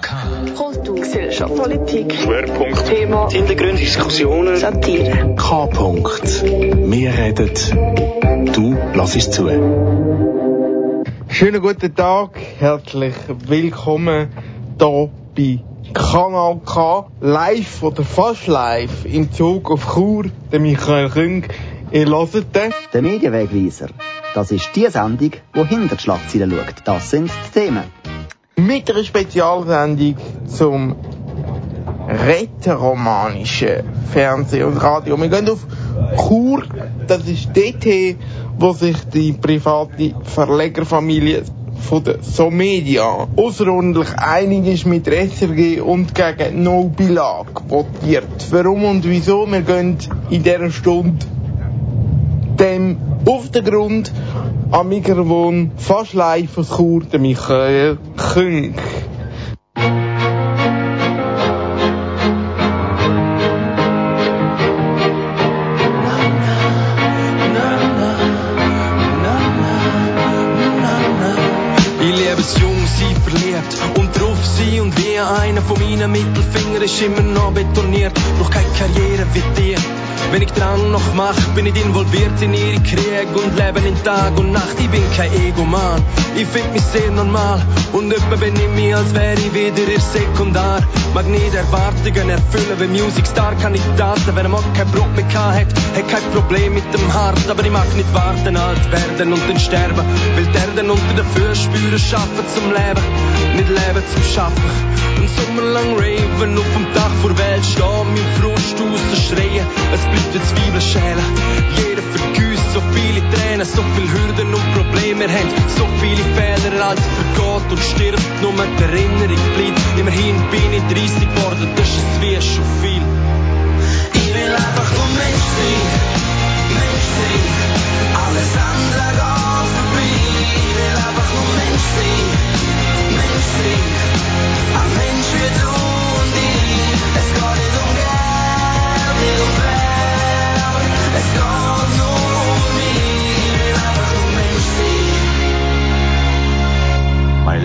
Kultur, Gesellschaft, Politik, Schwerpunkt, Thema, Hintergründe, Diskussionen, Satire. K. -Punkt. Wir reden, du lass es zu. Schönen guten Tag, herzlich willkommen hier bei Kanal K, live oder fast live im Zug auf Chur, der Michael Küng. Ihr hört den. Der Medienwegweiser. Das ist die Sendung, die hinter die Schlagzeilen schaut. Das sind die Themen. Mit einer Spezialsendung zum rätoromanischen Fernsehen und Radio. Wir gehen auf Chur, das ist dort, wo sich die private Verlegerfamilie von der Somedia außerordentlich einig ist mit der SRG und gegen No Bilag votiert. Warum und wieso? Wir gehen in dieser Stunde dem auf den Grund am Mikrofon fast live aus Chur, der Michael Küng. Und wie einer von meinen Mittelfingern ist immer noch betoniert. Doch keine Karriere wie dir. Wenn ich Drang noch mach, bin ich involviert in ihre Krieg und lebe in Tag und Nacht. Ich bin kein Egoman, ich find mich sehr normal. Und öppe bin ich mir, als wäre ich wieder ihr Sekundar. Mag nicht Erwartungen erfüllen, wie Musicstar kann ich daten, wenn er mal kein Brot mehr hat, hat kein Problem mit dem Hart, aber ich mag nicht warten, alt werden und dann sterben, will die Erde unter den Füßen spüren, schaffen zum Leben, nicht leben zum Schaffen. Ein Sommer lang raven, auf dem Dach vor Welt stehen, mein Frust rausschreien, es Zwiebelschäle. Jeder vergüsst so viele Tränen, so viele Hürden und Probleme, wir haben so viele Fehler, als vergeht und stirbt, nur die Erinnerung bleibt. Immerhin bin ich 30 geworden, das ist wie schon viel. Ich will einfach nur Mensch sein, Mensch sein, alles andere geht vorbei. Ich will einfach nur Mensch sein, Mensch sein, ein Mensch wie du und ich. Es geht nicht um Geld, nicht um Wert, es geht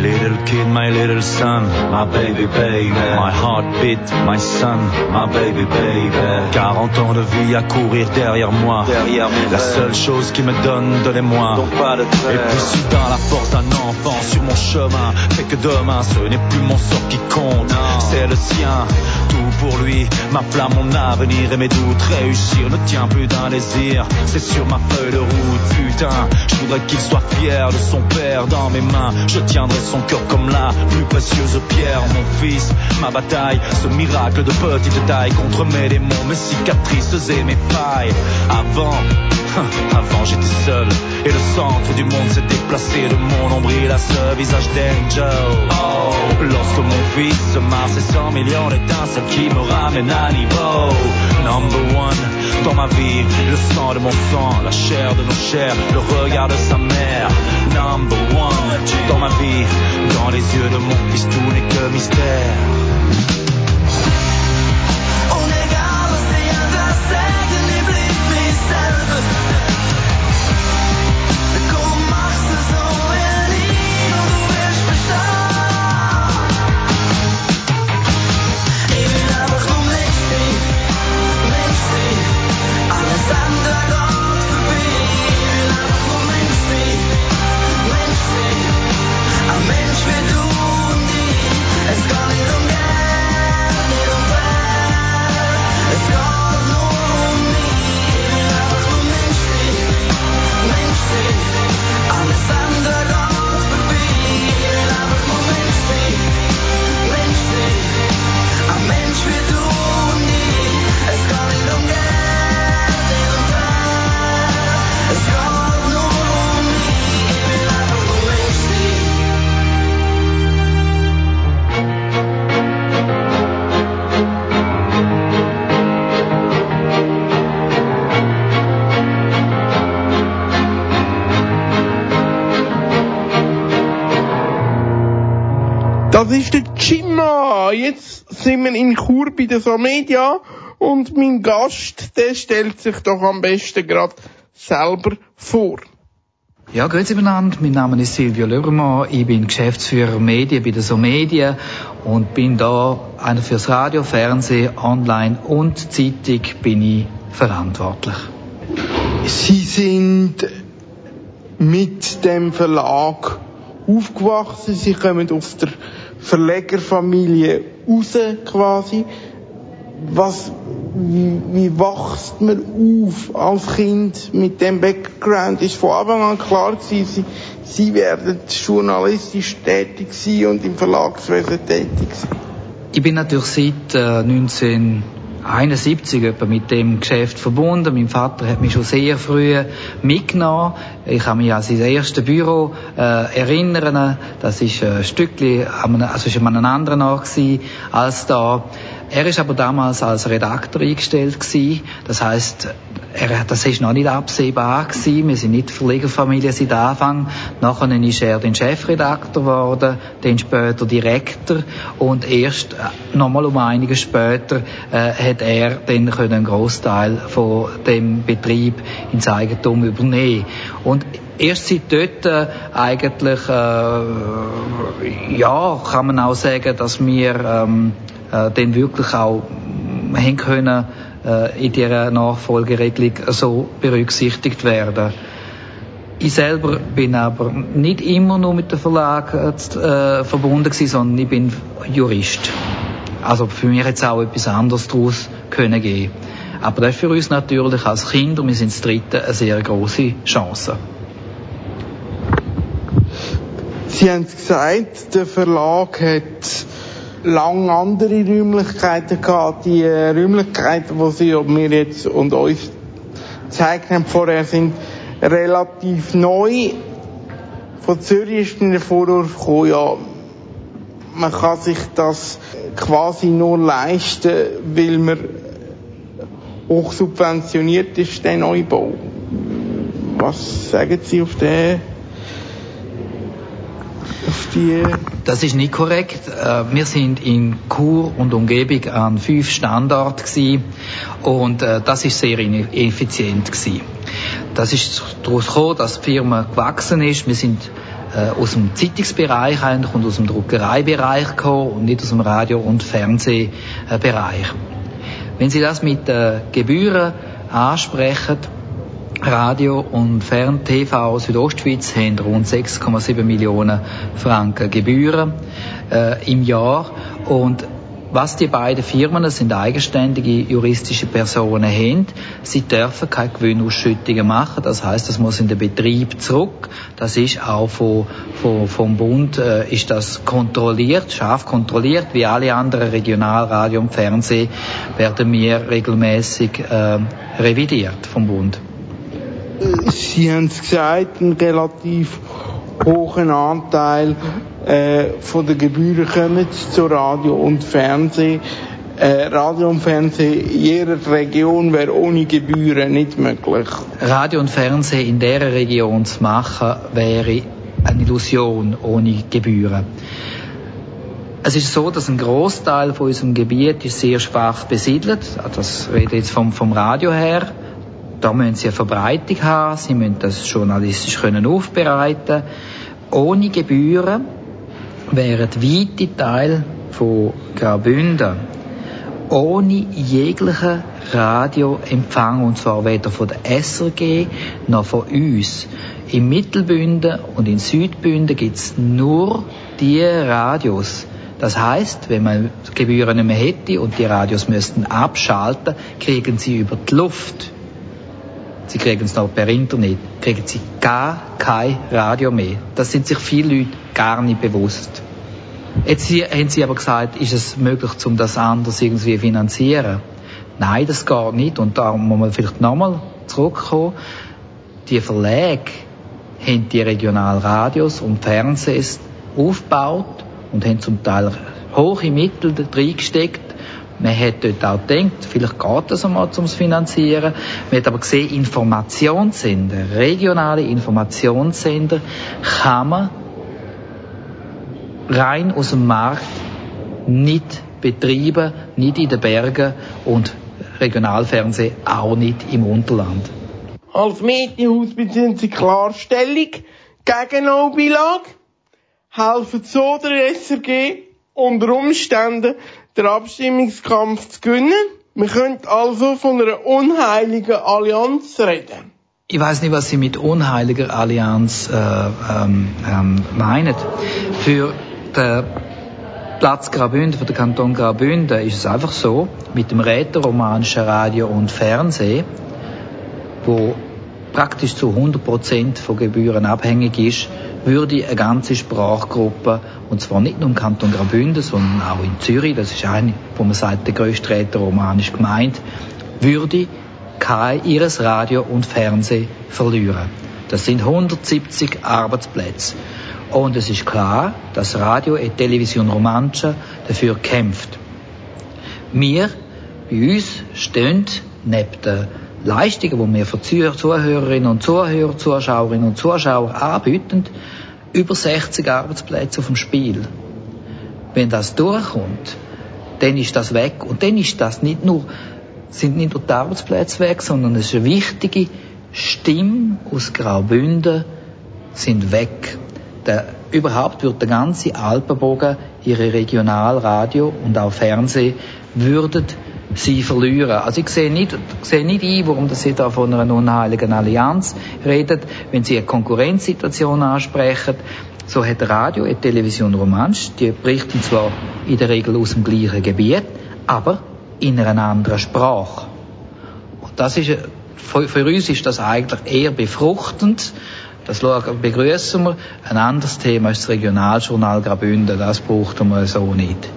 little kid, my little son, my baby baby, my heartbeat, my son, my baby baby. 40 ans de vie à courir derrière moi, Derrière la seule chose qui me donne de l'émoi. Et puis soudain la force d'un enfant sur mon chemin fait que demain ce n'est plus mon sort qui compte, c'est le sien. Tout pour lui, ma flamme, mon avenir et mes doutes. Réussir ne tient plus d'un désir, c'est sur ma feuille de route. Putain, je voudrais qu'il soit fier de son père dans mes mains. Je tiendrai son cœur comme la plus précieuse pierre. Mon fils, ma bataille, ce miracle de petite taille contre mes démons, mes cicatrices et mes failles. Avant, avant j'étais seul et le centre du monde s'est déplacé de mon nombril à ce visage d'Angel. Oh, lorsque mon fils se marre, c'est 100 millions d'étincelles qui me ramènent à niveau. Number one dans ma vie, le sang de mon sang, la chair de nos chairs, le regard de sa mère. Number one dans ma vie, dans les yeux de mon fils, tout n'est que mystère. Die anderen i don't service. Der Somedia und mein Gast, der stellt sich doch am besten gerade selber vor. Ja, grüezi miteinander. Mein Name ist Silvio Löbermann. Ich bin Geschäftsführer Medien bei der So Medien und bin da einer fürs Radio, Fernsehen, Online und Zeitung bin ich verantwortlich. Sie sind mit dem Verlag aufgewachsen. Sie kommen aus der Verlegerfamilie raus quasi. Was, wie, wie wächst man auf als Kind mit dem Background? Ist von Anfang an klar gewesen, Sie, Sie werden journalistisch tätig sein und im Verlagswesen tätig sein? Ich bin natürlich seit äh, 19 71 etwa mit dem Geschäft verbunden. Mein Vater hat mich schon sehr früh mitgenommen. Ich kann mich an sein erstes Büro äh, erinnern. Das ist ein Stückchen, also ist an einem anderen Ort als da. Er ist aber damals als Redakteur eingestellt gewesen. Das heißt, er, das ist noch nicht absehbar gewesen. Wir sind nicht Verlegerfamilie seit Anfang. Nachher ist er den Chefredakteur geworden, dann später Direktor und erst äh, nochmal um einige später äh, hat er dann einen Großteil von dem Betrieb ins Eigentum übernehmen. Und erst seit dort äh, eigentlich, äh, ja, kann man auch sagen, dass wir ähm, äh, dann wirklich auch haben können, in dieser Nachfolgeregelung so berücksichtigt werden. Ich selber bin aber nicht immer nur mit dem Verlag äh, verbunden gewesen, sondern ich bin Jurist. Also für mich jetzt auch etwas anderes daraus können gehen. Aber das ist für uns natürlich als Kinder, wir sind das Dritte, eine sehr große Chance. Sie haben gesagt, der Verlag hat lang andere Räumlichkeiten gehabt. Die äh, Räumlichkeiten, die sie mir jetzt und uns gezeigt haben vorher, sind relativ neu. Von Zürich ist der Vorwurf gekommen, ja, man kann sich das quasi nur leisten, weil man hoch subventioniert ist, der Neubau. Was sagen Sie auf den auf die das ist nicht korrekt. Äh, wir sind in Chur und Umgebung an fünf Standorten gewesen und äh, das ist sehr ineffizient gewesen. Das ist daraus gekommen, dass die Firma gewachsen ist. Wir sind äh, aus dem Zeitungsbereich eigentlich und aus dem Druckereibereich gekommen und nicht aus dem Radio- und Fernsehbereich. Wenn Sie das mit Gebühren ansprechen, Radio und Fern-TV Südostschweiz haben rund 6,7 Millionen Franken Gebühren äh, im Jahr und was die beiden Firmen, das sind eigenständige juristische Personen, haben, sie dürfen keine Gewinnausschüttungen machen. Das heißt, das muss in den Betrieb zurück. Das ist auch von, von, vom Bund äh, ist das kontrolliert, scharf kontrolliert, wie alle anderen Regionalradio und Fernsehen werden wir regelmäßig äh, revidiert vom Bund. Sie haben es gesagt, einen relativ hohen Anteil äh, von der Gebühren kommen zu Radio und Fernsehen. Äh, Radio und Fernsehen in jeder Region wäre ohne Gebühren nicht möglich. Radio und Fernsehen in dieser Region zu machen, wäre eine Illusion ohne Gebühren. Es ist so, dass ein Großteil von unserem Gebiet ist sehr schwach besiedelt. Das rede jetzt vom, vom Radio her da müssen sie eine Verbreitung haben, sie müssen das journalistisch können aufbereiten Ohne Gebühren wären weite Teil von Graubünden ohne jeglichen Radioempfang, und zwar weder von der SRG noch von uns. Im Mittelbünden und in Südbünden gibt's nur die Radios. Das heißt, wenn man Gebühren nicht mehr hätte und die Radios müssten abschalten, kriegen sie über die Luft Sie kriegen es noch per Internet, kriegen sie gar kein Radio mehr. Das sind sich viele Leute gar nicht bewusst. Jetzt haben Sie aber gesagt, ist es möglich, um das anders irgendwie finanzieren? Nein, das geht nicht. Und da muss man vielleicht nochmal zurückkommen. Die Verlage haben die Regionalradios und Fernsehs aufgebaut und haben zum Teil hohe Mittel reingesteckt, man hat dort auch gedacht, vielleicht geht das einmal zum Finanzieren. Man hat aber gesehen, Informationssender, regionale Informationssender kann man rein aus dem Markt nicht betreiben, nicht in den Bergen und Regionalfernsehen auch nicht im Unterland. Als Medienhaus beziehen sie Klarstellung gegen No-Beilage, helfen so der SRG unter Umständen den Abstimmungskampf zu gewinnen. Man könnte also von einer unheiligen Allianz reden. Ich weiß nicht, was Sie mit unheiliger Allianz äh, ähm, ähm, meinen. Für den Platz Graubünden, für den Kanton Graubünden ist es einfach so, mit dem rätoromanischen Radio und Fernsehen, wo praktisch zu 100% von Gebühren abhängig ist, würde eine ganze Sprachgruppe, und zwar nicht nur im Kanton Graubünden, sondern auch in Zürich, das ist eine, wo man sagt, der grösste rätoromanisch gemeint, würde kein ihres Radio und Fernsehen verlieren. Das sind 170 Arbeitsplätze. Und es ist klar, dass Radio und Television Romancha dafür kämpft. Wir, bei uns, stehen neben den Leistungen, die wir für Zuhörerinnen und Zuhörer, Zuschauerinnen und Zuschauer anbieten, über 60 Arbeitsplätze auf dem Spiel. Wenn das durchkommt, dann ist das weg. Und dann ist das nicht nur, sind nicht nur die Arbeitsplätze weg, sondern es ist eine wichtige Stimme aus Graubünden sind weg. Der, überhaupt wird der ganze Alpenbogen, ihre Regionalradio und auch Fernsehen, würden sie verlieren. Also ich sehe nicht, sehe nicht ein, warum Sie da von einer unheiligen Allianz redet, wenn Sie eine Konkurrenzsituation ansprechen. So hat Radio und Television Romansch, die berichten zwar in der Regel aus dem gleichen Gebiet, aber in einer anderen Sprache. Und das ist, für, für uns ist das eigentlich eher befruchtend. Das begrüßen wir. Ein anderes Thema ist das Regionaljournal Graubünden. Das brauchen wir so nicht.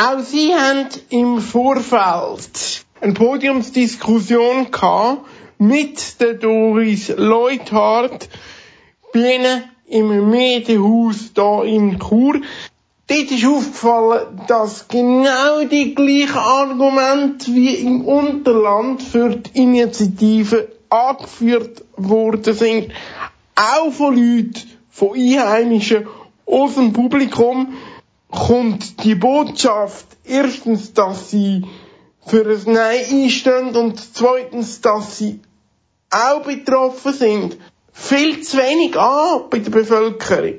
Auch Sie haben im Vorfeld eine Podiumsdiskussion gehabt mit der Doris Leuthardt bei Ihnen im Medienhaus hier in Chur. Dort ist aufgefallen, dass genau die gleichen Argumente wie im Unterland für die Initiative angeführt worden sind. Auch von Leuten, von Einheimischen aus dem Publikum kommt die Botschaft erstens, dass sie für ein Nein einstehen und zweitens, dass sie auch betroffen sind, viel zu wenig an bei der Bevölkerung.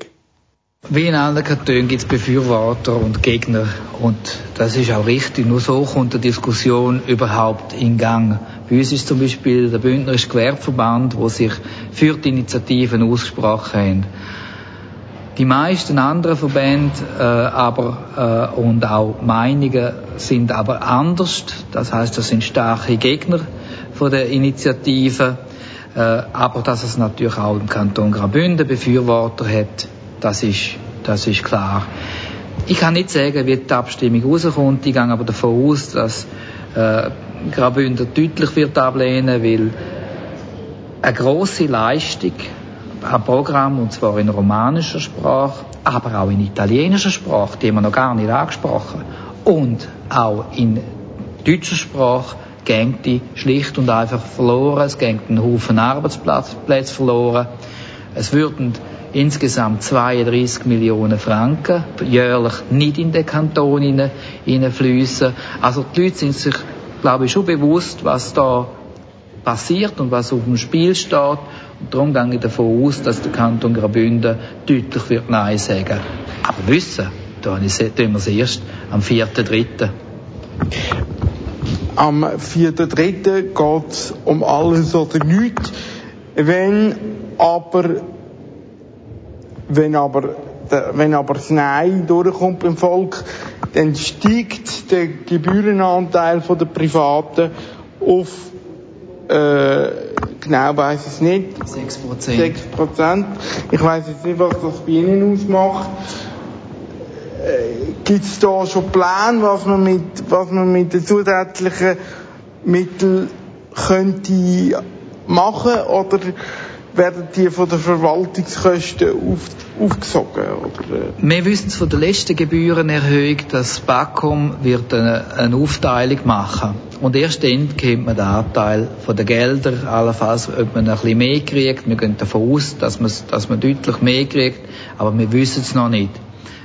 Wie in allen Kantonen gibt es Befürworter und Gegner und das ist auch richtig. Nur so kommt die Diskussion überhaupt in Gang. Bei uns ist zum Beispiel der Bündnerische Gewerbeverband, wo sich für die Initiativen ausgesprochen haben. Die meisten anderen Verbände äh, aber äh, und auch Meinungen sind aber anders. Das heißt, das sind starke Gegner von der Initiative. Äh, aber dass es natürlich auch im Kanton Graubünden Befürworter hat, das ist, das ist klar. Ich kann nicht sagen, wie die Abstimmung rauskommt. Ich gehe aber davon aus, dass äh, Graubünden deutlich wird ablehnen, weil eine große Leistung ein Programm, und zwar in romanischer Sprache, aber auch in italienischer Sprache, die wir noch gar nicht angesprochen und auch in deutscher Sprache geht die schlicht und einfach verloren. Es geht einen Haufen Arbeitsplätze verloren. Es würden insgesamt 32 Millionen Franken jährlich nicht in den Kanton hineinfließen. Also die Leute sind sich, glaube ich, schon bewusst, was da passiert und was auf dem Spiel steht. Und darum gehe ich davon aus, dass der Kanton Graubünden deutlich wird Nein sagen. Aber wissen, da tun wir es erst am 4.3. Am 4.3. geht es um alles oder nichts. Wenn aber, wenn aber, wenn aber das Nein durchkommt beim Volk, dann steigt der Gebührenanteil der Privaten auf äh, genau weiß ich es nicht. 6 Prozent. Ich weiß jetzt nicht, was das bei Ihnen ausmacht. Äh, Gibt es da schon Pläne, was man mit, was man mit den zusätzlichen Mitteln könnte machen oder werden die von den Verwaltungskosten auf, aufgesogen? Oder? Äh? Wir wissen von der letzten Gebührenerhöhung, dass BAKOM wird eine, eine Aufteilung machen und erst dann kennt man den Anteil von den Geldern, allenfalls, ob man ein bisschen mehr kriegt. Wir gehen davon aus, dass man, dass man deutlich mehr kriegt, aber wir wissen es noch nicht.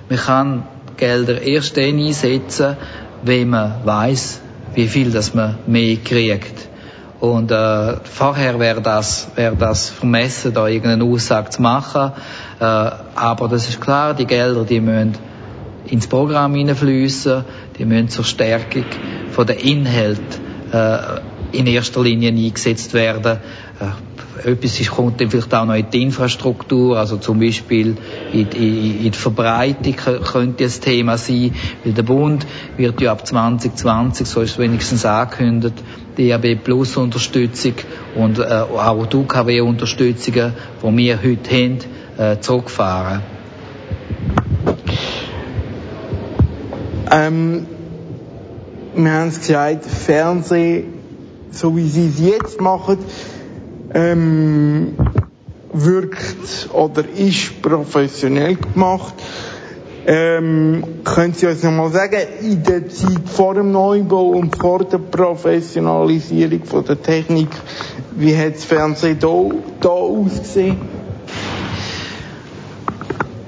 Man kann Gelder erst dann einsetzen, wenn man weiß, wie viel das man mehr kriegt. Und äh, vorher wäre das, wäre das vermessen, da irgendeine Aussage zu machen. Äh, aber das ist klar, die Gelder, die müssen ins Programm hineinfließen, die müssen zur Stärkung von der Inhalt äh, in erster Linie eingesetzt werden. Etwas ist, kommt dann vielleicht auch noch in die Infrastruktur, also zum Beispiel in, in, in die Verbreitung könnte das Thema sein, weil der Bund wird ja ab 2020, so ist es wenigstens angekündigt, DAB Plus Unterstützung und äh, auch die UKW Unterstützungen, die wir heute haben, äh, zurückfahren. Ähm, wir haben es gesagt, Fernsehen, so wie sie es jetzt machen, ähm, wirkt oder ist professionell gemacht. Ähm, können Sie uns nochmal sagen, in der Zeit vor dem Neubau und vor der Professionalisierung von der Technik, wie hat das Fernsehen da, da ausgesehen?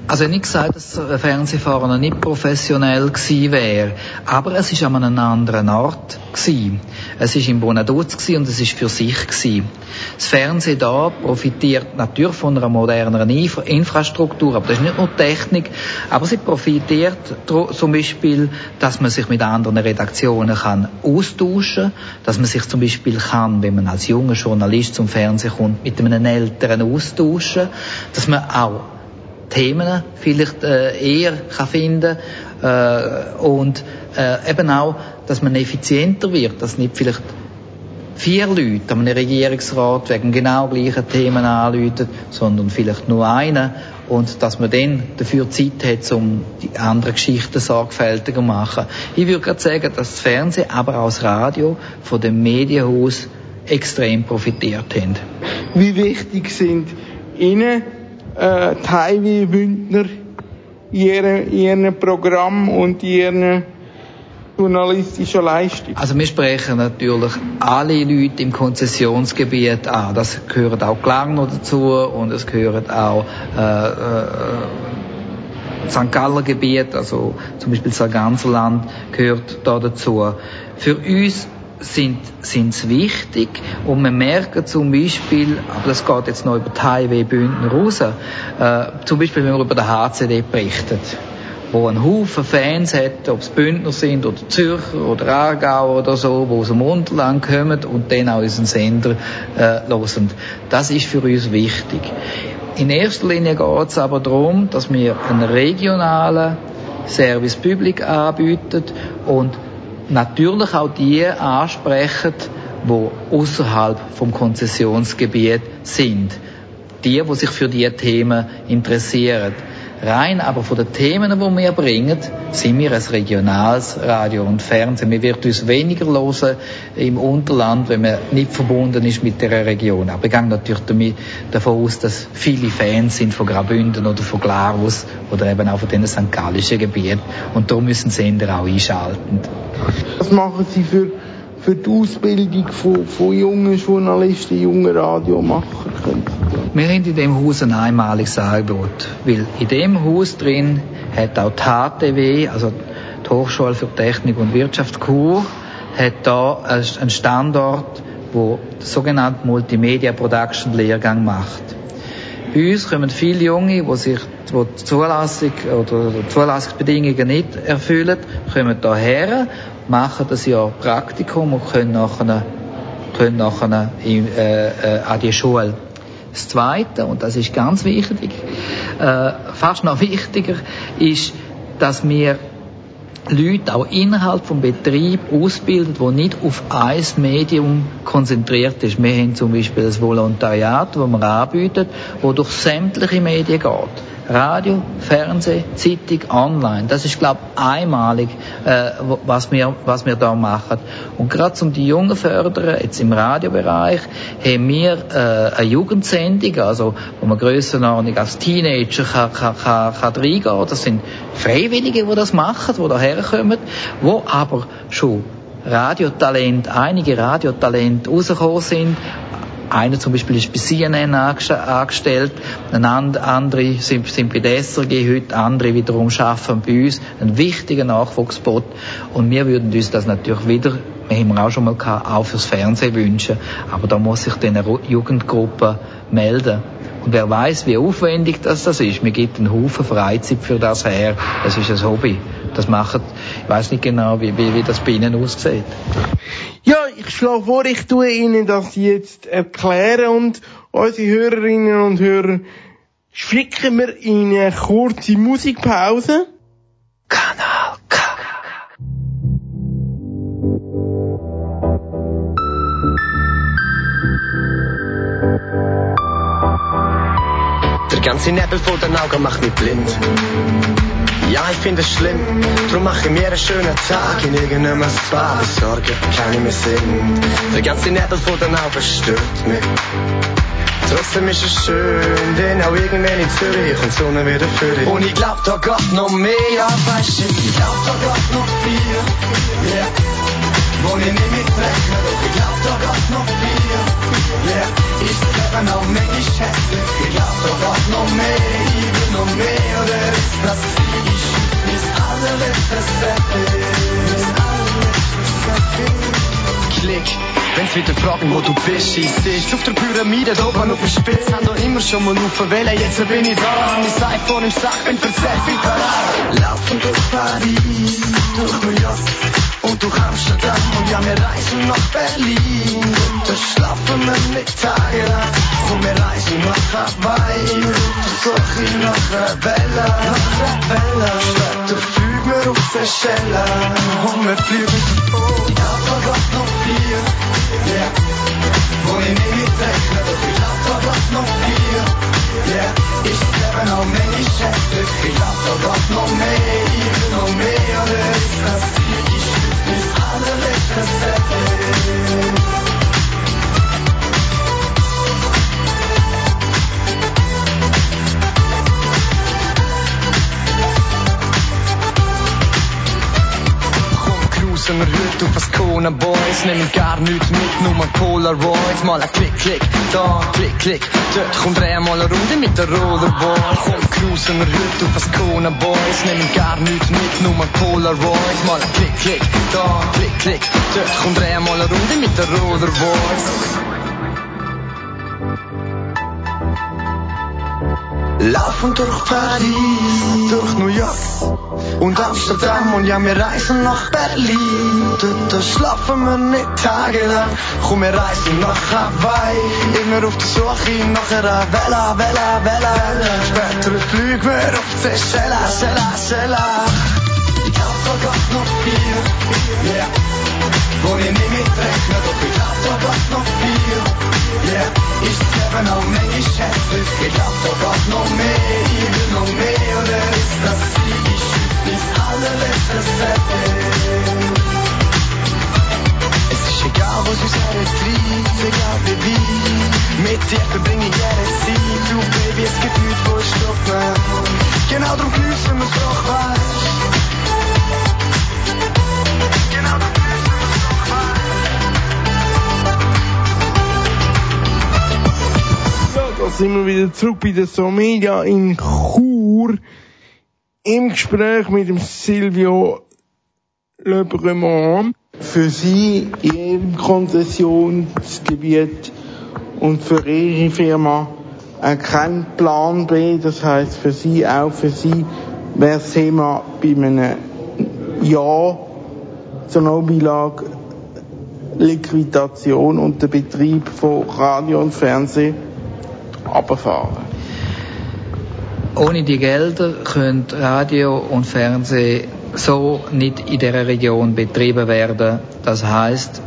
Also ich habe nicht gesagt, dass das Fernsehfahren nicht professionell gewesen wäre, aber es ist an einem anderen Ort gewesen. Es ist in Bonaduz und es ist für sich gewesen. Das Fernsehen da profitiert natürlich von einer moderneren Infra Infrastruktur, aber das ist nicht nur Technik, aber sie profitiert zum Beispiel, dass man sich mit anderen Redaktionen kann austauschen, dass man sich zum Beispiel kann, wenn man als junger Journalist zum Fernsehen kommt, mit einem Älteren austauschen, dass man auch Themen vielleicht äh, eher kann finden äh, und äh, eben auch, dass man effizienter wird, dass nicht vielleicht vier Leute an einem Regierungsrat wegen genau gleichen Themen anrufen, sondern vielleicht nur einer und dass man dann dafür Zeit hat, um die anderen Geschichten sorgfältiger zu machen. Ich würde gerade sagen, dass das Fernsehen, aber auch das Radio von dem Medienhaus extrem profitiert haben. Wie wichtig sind Ihnen äh, die Highway-Bündner in ihrem, ihren Programm und ihren journalistischen Leistung? Also wir sprechen natürlich alle Leute im Konzessionsgebiet an. Das gehört auch Glarner dazu und es gehört auch äh, äh, St. Galler Gebiet, also zum Beispiel Sarganserland gehört da dazu. Für uns sind sind's wichtig und wir merken zum Beispiel, aber das geht jetzt noch über die Highway Bündner raus, äh, zum Beispiel wenn man über den HCD berichtet, wo ein Haufen Fans hat, ob es Bündner sind oder Zürcher oder Aargau oder so, wo aus dem Unterland kommen und dann auch unseren Sender äh, hören. Das ist für uns wichtig. In erster Linie geht es aber darum, dass wir einen regionalen Service Public anbieten und natürlich auch die ansprechen, die außerhalb vom Konzessionsgebiet sind. Die, die sich für diese Themen interessieren. Rein aber von den Themen, die wir bringen, sind wir ein regionales Radio und Fernsehen. Wir werden uns weniger hören im Unterland, wenn man nicht verbunden ist mit der Region. Aber ich gehe natürlich davon aus, dass viele Fans sind von Graubünden oder von Glarus oder eben auch von den St. Gallischen Gebieten. Und da müssen Sender auch einschalten. Was machen Sie für, für die Ausbildung von, von jungen Journalisten, jungen Radiomacher? Wir haben in dem Haus ein einmaliges Angebot, weil in dem Haus drin hat auch die HTW, also die Hochschule für Technik und Wirtschaft Chur, hat da einen Standort, wo den sogenannten Multimedia Production Lehrgang macht. Bei uns kommen viele Junge, die sich die, die Zulassung oder die Zulassungsbedingungen nicht erfüllen, kommen hierher, machen das Jahr Praktikum und können nachher, können nachher in, äh, äh, an die Schule. Das Zweite, und das ist ganz wichtig, äh, fast noch wichtiger, ist, dass wir Leute auch innerhalb vom Betrieb ausbilden, wo nicht auf ein Medium konzentriert ist. Wir haben zum Beispiel das Volontariat, das wir anbieten, wo durch sämtliche Medien geht. Radio, Fernsehen, Zeitung, Online. Das ist, glaube ich, einmalig, äh, was, wir, was wir da machen. Und gerade zum die Jungen fördern, jetzt im Radiobereich, haben wir äh, eine Jugendsendung, also wo man Grössenordnung als Teenager kann, kann, kann, kann reingehen. Das sind Freiwillige, die das machen, die da herkommen, wo aber schon Radiotalent, einige Radiotalente rausgekommen sind, Einer zum Beispiel ist bei CNN angestellt, andere sind, sind bei der SRG heute, andere wiederum arbeiten bei uns. Ein wichtiger Nachwuchsbot. Und wir würden uns das natürlich wieder, wir haben auch schon mal gehabt, auch fürs Fernsehen wünschen. Aber da muss sich diese Jugendgruppe melden. Und wer weiß, wie aufwendig das, das ist. Mir gibt einen Haufen Freizeit für das her. Das ist ein Hobby. Das macht, ich weiß nicht genau, wie, wie, wie das bei Ihnen aussieht. Ja, ich schlage vor, ich tue Ihnen das jetzt erklären und unsere Hörerinnen und Hörer schicken wir in eine kurze Musikpause. Kanal K. Der ganze Nebel vor den Augen macht mich blind. Ja, ich finde es schlimm, drum mache ich mir einen schönen Tag in irgendeinem Spa. Sorge, keine mehr Sinn. Der ganze Nebel vor den Augen stört mich. Trotzdem ist es schön, denn auch irgendwann in Zürich die Sonne wieder für dich. Und ich glaub, da geht noch mehr, ja, weißt du, ich glaub, da geht noch viel, yeah. Wo ich nicht mitrechne, doch ich glaub, da geht noch viel, yeah. Ist das Leben auch manchmal hässlich, ich glaub, da geht noch mehr, ich will noch mehr, oder ist das ich, mein allerletztes Setting, Klick. Wenn's wieder fragen, wo du bist, ich sitz auf der Pyramide, da oben auf der Spitze, hab doch immer schon mal aufgewählt, jetzt bin ich da, mein iPhone im Sack, bin für sehr viel parat. Laufen durch Paris, durch New York. Und durch Amsterdam. Und ja, wir reisen nach Berlin, da schlafen wir nicht tagelang, und wir reisen nach Hawaii, da suche ich nach Welle, nach Welle, später fliegen wir auf Seychellen, und wir fliegen. Ja, da geht noch viel, yeah. Wo ich nicht mitrechne, doch ich glaub, da noch viel, yeah. Ist das Leben auch hässlich, ich glaub, da noch mehr, ich will noch mehr, oder ist das ich, mein allerletztes. Cruisen wir heute auf Ascona Boys, nehmen gar nichts mit, nur Polaroids, mal ein Klick, Klick, da, Klick, Klick, dort, komm, dreh mal eine Runde mit der Rollerboard. Komm, cruisen wir heute auf Ascona Boys, nehmen gar nichts mit, nur Polaroids, mal ein Klick, Klick, da, Klick, Klick, dort, komm, dreh mal eine Runde mit der Rollerboard. Laufen durch Paris, durch New York und Amsterdam und ja, wir reisen nach Berlin. Dort schlafen wir nicht tagelang. Komm, wir reisen nach Hawaii, immer auf der Suche nach einer Vela, Vela, Vela. Später fliegen wir auf Seychelles, Seychelles, Seychelles. Ich da geht noch viel, yeah. Wo ich nicht mitrechne, doch ich glaub, da yeah. Ist das Leben auch manchmal hässlich, ich da geht noch mehr, ich will noch mehr, oder ist das ich, mein allerletztes Setting? Es ist egal, was uns hertreibt, egal wie mit dir verbringe ich jede Zeit, du Baby, es gibt nichts, wo ich stoppe. Genau darum geniessen doch, Genau da sind wir wieder zurück bei der Somedia in Chur im Gespräch mit dem Silvio Le Bremont. Für Sie Ihrem Konzessionsgebiet und für Ihre Firma kein Plan B, das heißt für Sie auch für Sie wäre das Thema bei einem Ja zur Nobilag Liquidation und der Betrieb von Radio und Fernsehen runterfahren. Ohne die Gelder können Radio und Fernsehen so nicht in dieser Region betrieben werden. Das heißt,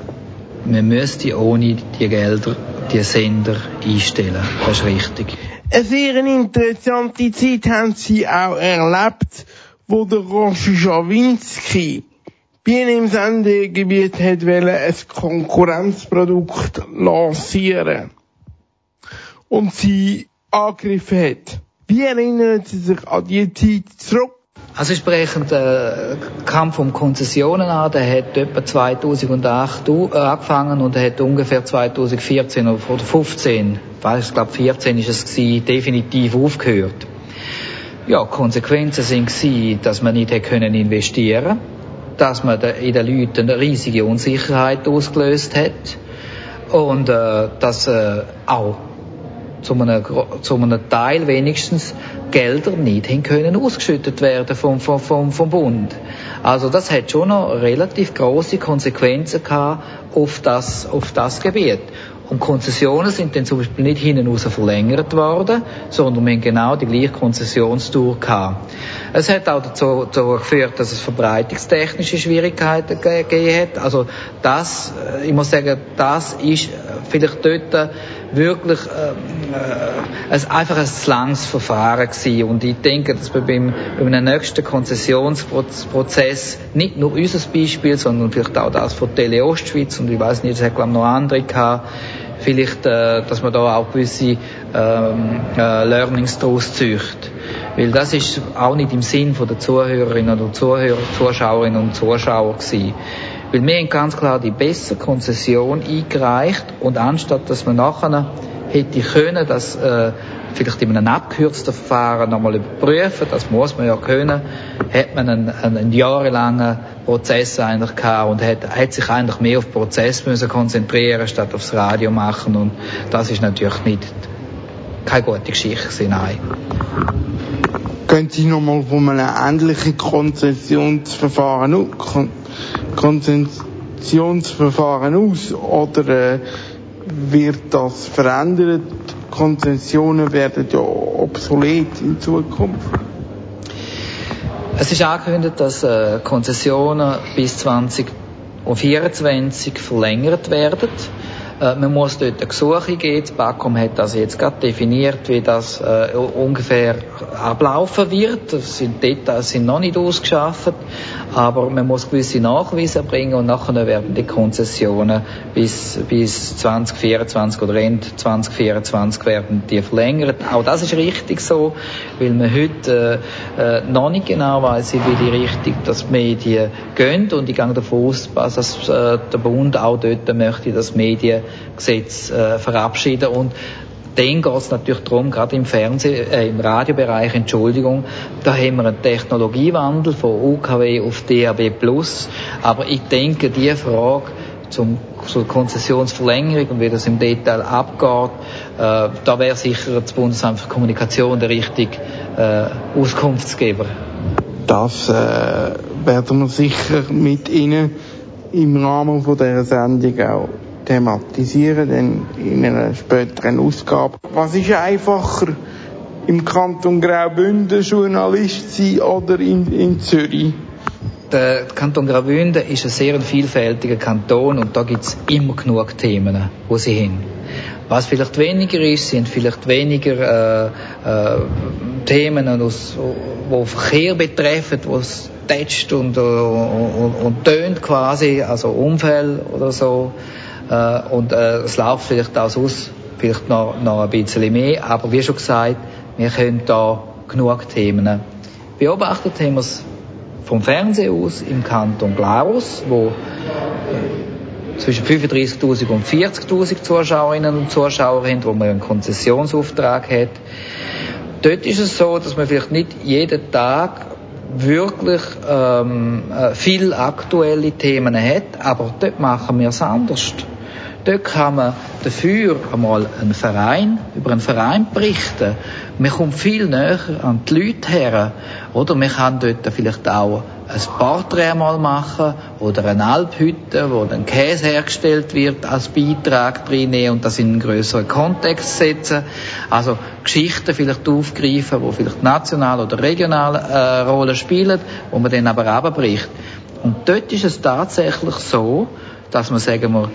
man müsste ohne die Gelder die Sender einstellen. Das ist richtig. Eine sehr interessante Zeit haben sie auch erlebt, wo der Roger Schawinski bei im Sendegebiet hat wollen, ein Konkurrenzprodukt lancieren und sie angegriffen hat. Wie erinnern Sie sich an die Zeit zurück? Also entsprechend äh, Kampf um Konzessionen an, der hat etwa 2008 äh, angefangen und er hat ungefähr 2014 oder 2015, ich glaube 14 ist es gewesen, definitiv aufgehört. Ja, Konsequenzen sind gewesen, dass man nicht können investieren, dass man in den Leuten eine riesige Unsicherheit ausgelöst hat und äh, dass äh, auch zu einem, zu einem Teil wenigstens Gelder nicht hin können ausgeschüttet werden vom, vom, vom, vom Bund. Also das hat schon noch relativ große Konsequenzen gehabt auf das, auf das Gebiet. Und Konzessionen sind dann zum Beispiel nicht hinten raus verlängert worden, sondern wir haben genau die gleiche Konzessionstour gehabt. Es hat auch dazu, dazu geführt, dass es verbreitungstechnische Schwierigkeiten gegeben hat. Also das, äh, ich muss sagen, das ist vielleicht dort wirklich äh, äh, einfach ein langes Verfahren gewesen. Und ich denke, dass wir beim, beim nächsten Konzessionsprozess nicht nur unser Beispiel, sondern vielleicht auch das von Tele Ostschweiz und ich weiß nicht, es hat glaube noch andere gehabt, vielleicht, äh, dass man da auch gewisse ähm, äh, Learnings daraus zücht. Weil das ist auch nicht im Sinn von der Zuhörerinnen oder Zuhörer, Zuschauerinnen und Zuschauer gewesen. Weil wir haben ganz klar die bessere Konzession eingereicht und anstatt dass man nachher hätte können, das äh, vielleicht in einem abgekürzten Verfahren nochmal überprüfen, das muss man ja können, hat man einen, einen jahrelangen Prozess eigentlich gehabt und hat, hat sich eigentlich mehr auf den Prozess müssen konzentrieren statt aufs Radio machen und das ist natürlich nicht keine gute Geschichte, nein. Können Sie nochmal von einem ähnlichen Konzessionsverfahren, Konzessionsverfahren aus oder äh, wird das verändert? Konzessionen werden ja obsolet in Zukunft. Es ist angekündigt, dass äh, Konzessionen bis 2024 verlängert werden. Äh, man muss dort eine Gesuche geben. Das BAKOM hat das jetzt gerade definiert, wie das äh, ungefähr ablaufen wird. Das sind Details sind noch nicht ausgeschafft, aber man muss gewisse Nachweise bringen und nachher werden die Konzessionen bis, bis 2024 oder Ende 2024 werden die verlängert. Auch das ist richtig so, weil man heute äh, äh, noch nicht genau weiß, wie die Richtung das Medien gehen und ich gehe davon aus, dass äh, der Bund auch dort möchte, dass Medien Gesetz äh, verabschieden und dann geht es natürlich darum, gerade im Fernseh, äh, im Radiobereich, Entschuldigung, da haben wir einen Technologiewandel von UKW auf DAB+. Aber ich denke, die Frage zum, zur Konzessionsverlängerung und wie das im Detail abgeht, äh, da wäre sicher das Bundesamt für Kommunikation der richtige äh, Auskunftsgeber. Das äh, werden wir sicher mit Ihnen im Rahmen von dieser Sendung auch thematisieren, dann in einer späteren Ausgabe. Was ist einfacher, im Kanton Graubünden Journalist sein oder in, in Zürich? Der Kanton Graubünden ist ein sehr vielfältiger Kanton und da gibt es immer genug Themen, wo sie hin. Was vielleicht weniger ist, sind vielleicht weniger äh, äh, Themen, aus, wo Verkehr betreffen, wo es tätscht und, und, und, und tönt quasi, also Unfälle oder so. Äh, und äh, es läuft vielleicht auch aus, vielleicht noch, noch ein bisschen mehr, aber wie schon gesagt, wir können da genug Themen beobachtet haben wir es vom Fernsehen aus im Kanton Glarus, wo äh, zwischen 35.000 und 40.000 Zuschauerinnen und Zuschauer haben, wo man einen Konzessionsauftrag hat. Dort ist es so, dass man vielleicht nicht jeden Tag wirklich ähm, äh, viel aktuelle Themen hat, aber dort machen wir es anders. Dort kann man dafür einmal einen Verein, über einen Verein berichten. Man kommt viel näher an die Leute her. Oder man kann dort vielleicht auch ein Porträt mal machen oder eine Alphütte, wo dann Käse hergestellt wird, als Beitrag drin und das in einen größeren Kontext setzen. Also Geschichten vielleicht aufgreifen, wo vielleicht national oder regional äh, Rolle spielen, wo man dann aber abbricht. Und dort ist es tatsächlich so, dass man, sagen wir,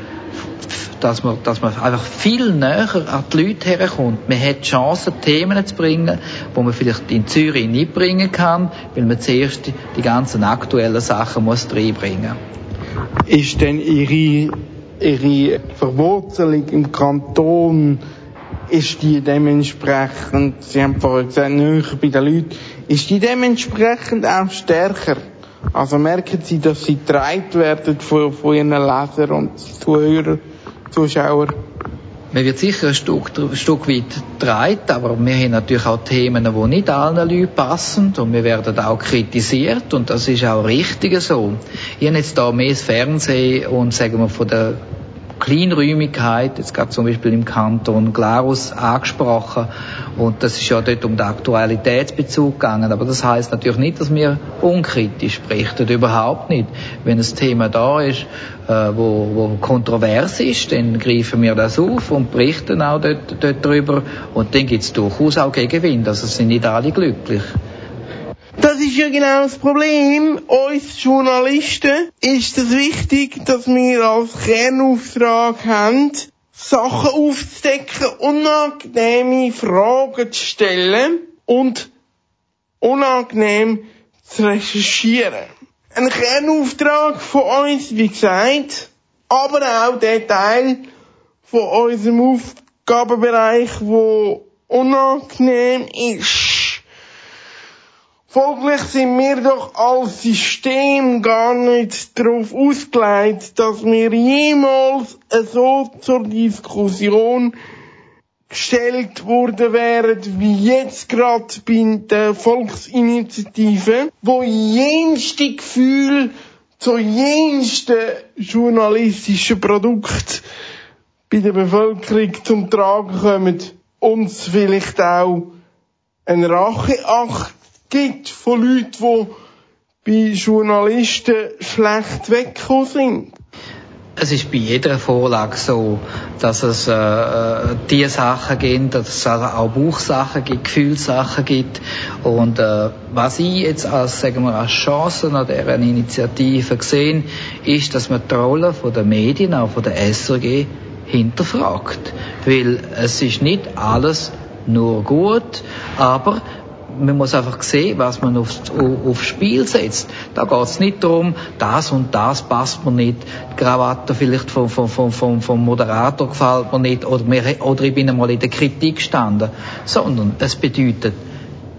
dass man, dass man einfach viel näher an die Leute herkommt. Man hat die Chance, Themen zu bringen, die man vielleicht in Zürich nicht bringen kann, weil man zuerst die, ganzen aktuellen Sachen muss reinbringen muss. Ist denn Ihre, Ihre Verwurzelung im Kanton ist die dementsprechend, Sie haben vorhin gesagt, näher bei den Leuten, ist die dementsprechend auch stärker. Also merken Sie, dass Sie getragen werden von, von Ihren Lesern und Zuhörern, Zuschauern? Man wird sicher ein Stück, ein Stück weit getragen, aber wir haben natürlich auch Themen, die nicht allen Leuten passen und wir werden auch kritisiert und das ist auch richtig so. Ich habe jetzt da mehr das Fernsehen und sagen wir von der Kleinräumigkeit, jetzt gerade zum Beispiel im Kanton Glarus angesprochen. Und das ist ja dort um den Aktualitätsbezug gegangen, aber das heißt natürlich nicht, dass wir unkritisch berichten, überhaupt nicht. Wenn ein Thema da ist, äh, wo, wo kontrovers ist, dann greifen wir das auf und berichten auch dort, dort drüber. Und dann gibt es durchaus auch Gegenwind, also sind nicht alle glücklich. Das ist ja genau das Problem. Uns Journalisten ist es wichtig, dass wir als Kernauftrag haben, Sachen aufzudecken, unangenehme Fragen zu stellen und unangenehm zu recherchieren. Ein Kernauftrag von uns, wie gesagt, aber auch der Teil von unserem Aufgabenbereich, wo unangenehm ist. Folglich sind wir doch als System gar nicht darauf ausgelegt, dass wir jemals so zur Diskussion gestellt worden wären, wie jetzt gerade bei der Volksinitiative, wo jenste Gefühl zu jensten journalistischen Produkt bei der Bevölkerung zum Tragen kommen, uns vielleicht auch ein Racheakt gibt von Leuten, die bei Journalisten schlecht weggekommen sind. Es ist bei jeder Vorlage so, dass es äh, die Sachen gibt, dass es auch Buchsachen gibt, Gefühlssachen gibt. Und äh, was ich jetzt als, sagen wir, als Chance an dieser Initiative gesehen, ist, dass man die Rolle der Medien, auch von der SRG, hinterfragt. Weil es ist nicht alles nur gut, aber man muss einfach sehen, was man aufs, aufs Spiel setzt. Da geht es nicht darum, das und das passt mir nicht, die Krawatte vielleicht vom, vom, vom, vom, Moderator gefällt mir nicht oder, mir, oder ich bin einmal in der Kritik gestanden, sondern es bedeutet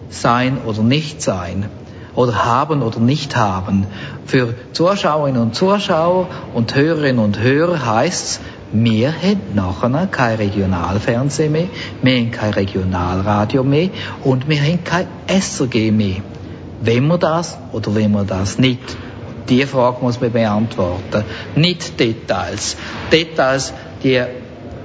sein oder nicht sein oder haben oder nicht haben. Für Zuschauerinnen und Zuschauer und Hörerinnen und Hörer heißt es, wir haben nachher kein Regionalfernsehen mehr, wir haben kein Regionalradio mehr und wir haben kein SRG mehr. Wenn wir das oder wenn wir das nicht? Die Frage muss man beantworten. Nicht Details. Details, die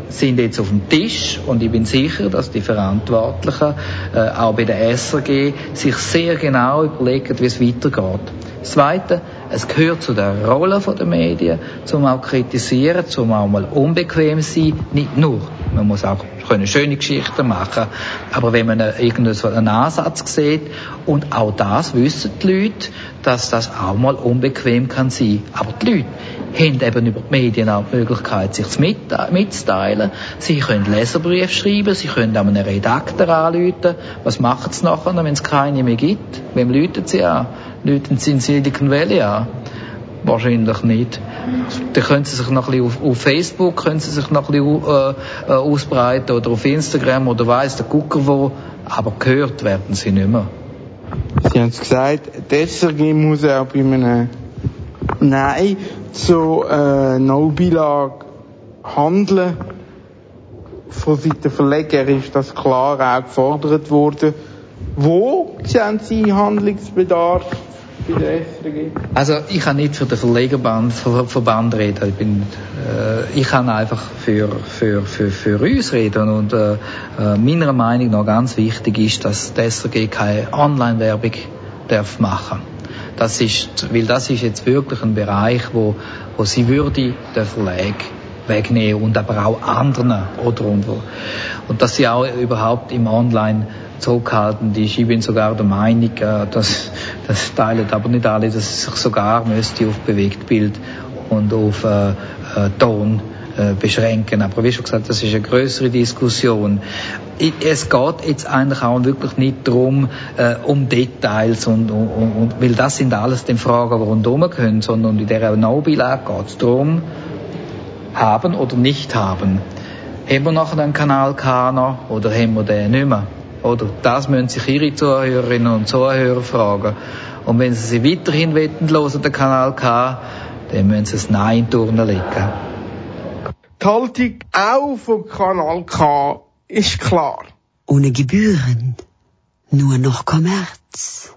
sind jetzt auf dem Tisch und ich bin sicher, dass die Verantwortlichen äh, auch bei der SRG sich sehr genau überlegen, wie es weitergeht. Das Zweite, es gehört zu der Rolle der Medien, zum auch kritisieren, zum auch mal unbequem sein, nicht nur. Man muss auch können schöne Geschichten machen, aber wenn man irgendeinen Ansatz sieht und auch das wissen die Leute, dass das auch mal unbequem kann sein. Aber die Leute haben eben über die Medien auch die Möglichkeit, sich mitzuteilen. Sie können Leserbriefe schreiben, sie können auch einen Redakteur anrufen. Was machen sie nachher, wenn es keine mehr gibt? Wem läuten sie an? Sie in Silicon Valley an? Wahrscheinlich nicht. Dann können sie sich noch ein bisschen auf, auf Facebook können sie sich noch ein bisschen äh, äh, ausbreiten oder auf Instagram oder weiss der Gucker wo, aber gehört werden sie nicht mehr. Sie haben es gesagt, SRG muss auch bei einem Nein zu äh, No-Beilage handeln. Von Seiten Verleger ist das klar auch gefordert worden. Wo sehen Sie Handlungsbedarf Also ich kann nicht für den Verlegerband, Verband reden. Ich, bin, äh, ich kann einfach für, für, für, für uns reden. Und äh, äh meiner Meinung nach ganz wichtig ist, dass die SRG keine Online-Werbung darf machen das ist, weil das ist jetzt wirklich ein Bereich, wo, wo sie würde der Verlag wegnehmen und aber auch anderen wo. Und dass sie auch überhaupt im Online zurückhaltend ist. Ich bin sogar der Meinung, äh, dass das teilen aber nicht alle, dass es sich sogar müsste auf Bewegtbild und auf äh, äh, Ton äh, beschränken. Aber wie schon gesagt, das ist eine größere Diskussion. Es geht jetzt eigentlich auch wirklich nicht darum, äh, um Details und, und, und, weil das sind alles die Fragen, die rundherum können, sondern in der No-Bilage geht es darum, haben oder nicht haben. Haben wir nachher den Kanal K noch oder haben wir den nicht mehr? Oder das müssen sich Ihre Zuhörerinnen und Zuhörer fragen. Und wenn Sie sich weiterhin hören wollen, den Kanal K, dann müssen Sie es Nein in die Turnen legen. Die Haltung auch vom Kanal K ist klar. Ohne Gebühren, nur noch Kommerz.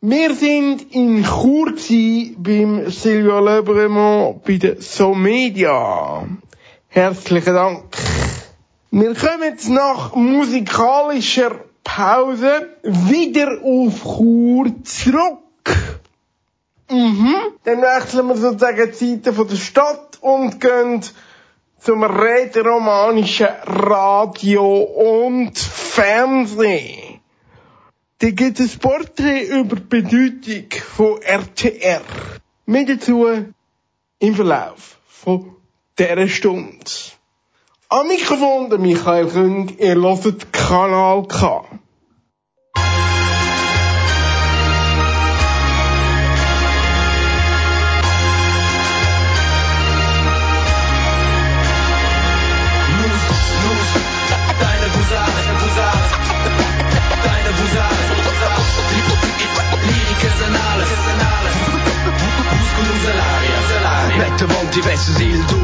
Wir sind in Chur gsi beim Silvio Lebremont bei der Somedia. Herzlichen Dank. Wir kommen jetzt nach musikalischer Pause wieder auf Chur zurück. Mhm. Dann wechseln wir sozusagen die Seiten von der Stadt und gehen zum rätoromanischen Radio und Fernsehen. Da gibt es Porträt über die Bedeutung von RTR. Mit dazu im Verlauf von dieser Stunde. Am Mikrofon der Michael Küng, ihr hört Kanal K. Deine Husare, Husare, deine Husare, Lyrica Sanale, Muscolo Salaria, Mette Monti versus il Dun, creato oggi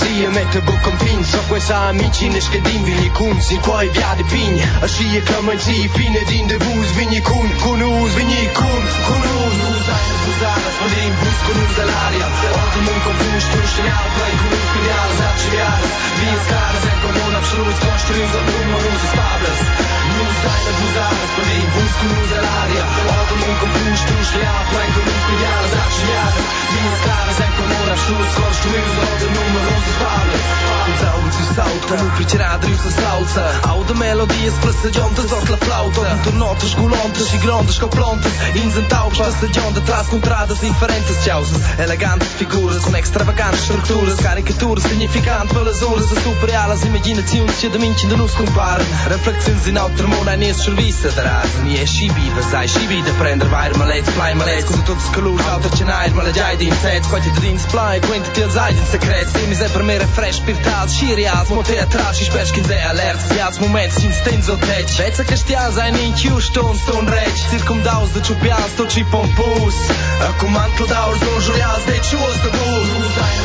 zi e me të bu këmpin Së kuj sa amiqin e shkedim Vini kun, si kuaj bjadi pinj Ashi e din de buz Vini kun, kunuz, vini kun, kunuz Uzajnë, uzajnë, s'pëndim, buz, kunuz e larja Oti mund këmpush, të shënjar Plej kunuz, kënjarë, zat qëvjarës Vinë skarë, më e stables Nuz, dajnë, uzajnë, s'pëndim, buz, kunuz e larja mund të Plej skarë, Ulicë salta. Mu përqira dritë se salsa Au dhe melodijës për së gjonë të zotë la flauta. Më të notë të shgullon të shigron të shkoplon të Inzën tau për së gjonë të tras kontradës Inferentës qausës, elegantës figurës Un ekstravagantës shërkturës Karikaturës, signifikantë vëllëzurës E superrealës imaginacionës që dëmin që ndënus kumparën Reflekcijën zinau tërmona njës shërvisë të razën Je shibi, vëzaj shibi dhe prender vajrë më lejtë Flaj më lejtë, këzë të të skëllur Autor që najrë më legjajdi në setë Kojtë të rinë s'plaj, kujnë të tjelë zajtë në sekret Simi ze Bërmire fresh, pirtal, shirjat Mo të atrash i shpeshkin dhe alert. Zjat moment si instinct zo teq Veca kësht jaza e një kju shton ston req Cirkum dauz dhe qupjaz to qi pompus. Kumant të daur zon zhurjaz dhe deci quas të buz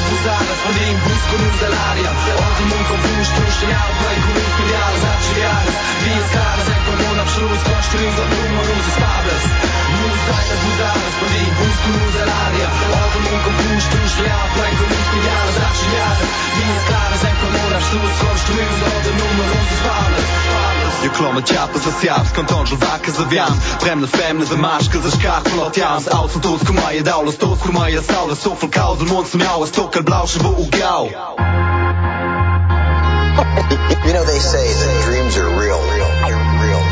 buzaras Vodim blisku njim zelarija Ovdje mum kofuš tuši é Ubaj kumis milijal znači jaras Vi skaras Eko mona pšruz Košku njim za drumo ruzi stavras Muz o buzaras Vodim blisku njim zelarija Ovdje mum kofuš tuši ja Ubaj kumis milijal znači jaras Vi skaras Eko mona pšruz Košku njim za drumo ruzi stavras Jo klomme tjappe sa sjabs, kanton zhul vakke se vjam Bremne femne se mashke se shkak flot jams Ausen tos kumaje daules tos kumaje saules Sofel o mund se mjaues tos You know, they say that dreams are real, real,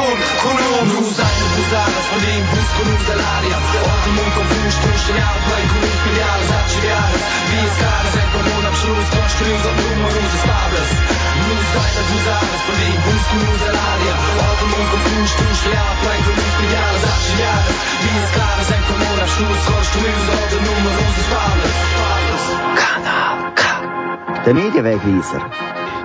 Kun, kunun Bluzajnë në buzar, në shpëndim, bus kunun të larja Oti mund të bush, të shënjau, bëj kunun spiljarë, zat qiljarës Vijës karës, e komun apshurës, të shkryu, zot numëru zë stabrës Bluzajnë në buzar, në shpëndim, bus kunun të larja Oti mund të bush, të shënjau, bëj kunun spiljarë, zat qiljarës Vijës karës, e komun apshurës, të shkryu, zot numëru zë stabrës Kanal K Të medjeve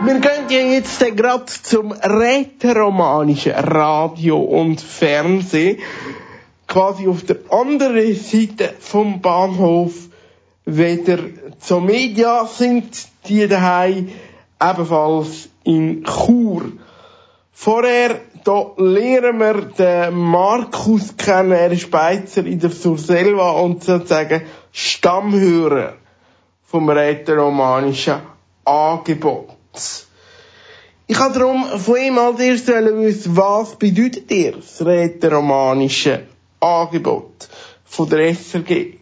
Wir gehen ja jetzt gerade zum rätoromanischen Radio und Fernsehen. Quasi auf der anderen Seite vom Bahnhof weder zur Media sind die daheim, ebenfalls in Chur. Vorher, da lernen wir den Markus kennen. Er ist Beizer in der Surselva und sozusagen Stammhörer vom rätoromanischen Angebot. Ich habe darum von ihm als erstes wissen, was bedeutet dir das rätoromanische Angebot von der SRG?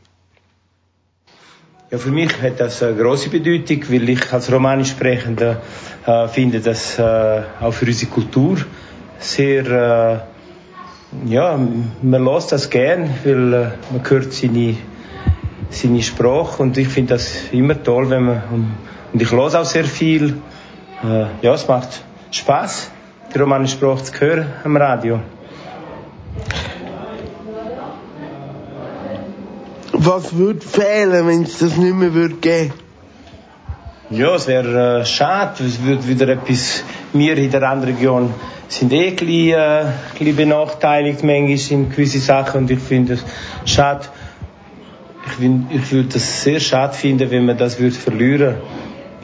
Ja, für mich hat das eine große Bedeutung, weil ich als Romanisch Sprechender äh, finde, dass äh, auch für unsere Kultur sehr, äh, ja, man lässt das gern, weil äh, man hört seine, seine Sprache und ich finde das immer toll, wenn man, und ich höre auch sehr viel, äh, ja, es macht Spaß, die romanische Sprache zu hören am Radio. Was würde fehlen, wenn es das nicht mehr würde geben? Ja, es wäre äh, schade. Es würde wieder etwas. Wir in der anderen Region sind eh ein bisschen, äh, bisschen benachteiligt manchmal in gewisse Sachen und ich finde es schade. Ich, ich würde es sehr schade finden, wenn man das würde verlieren.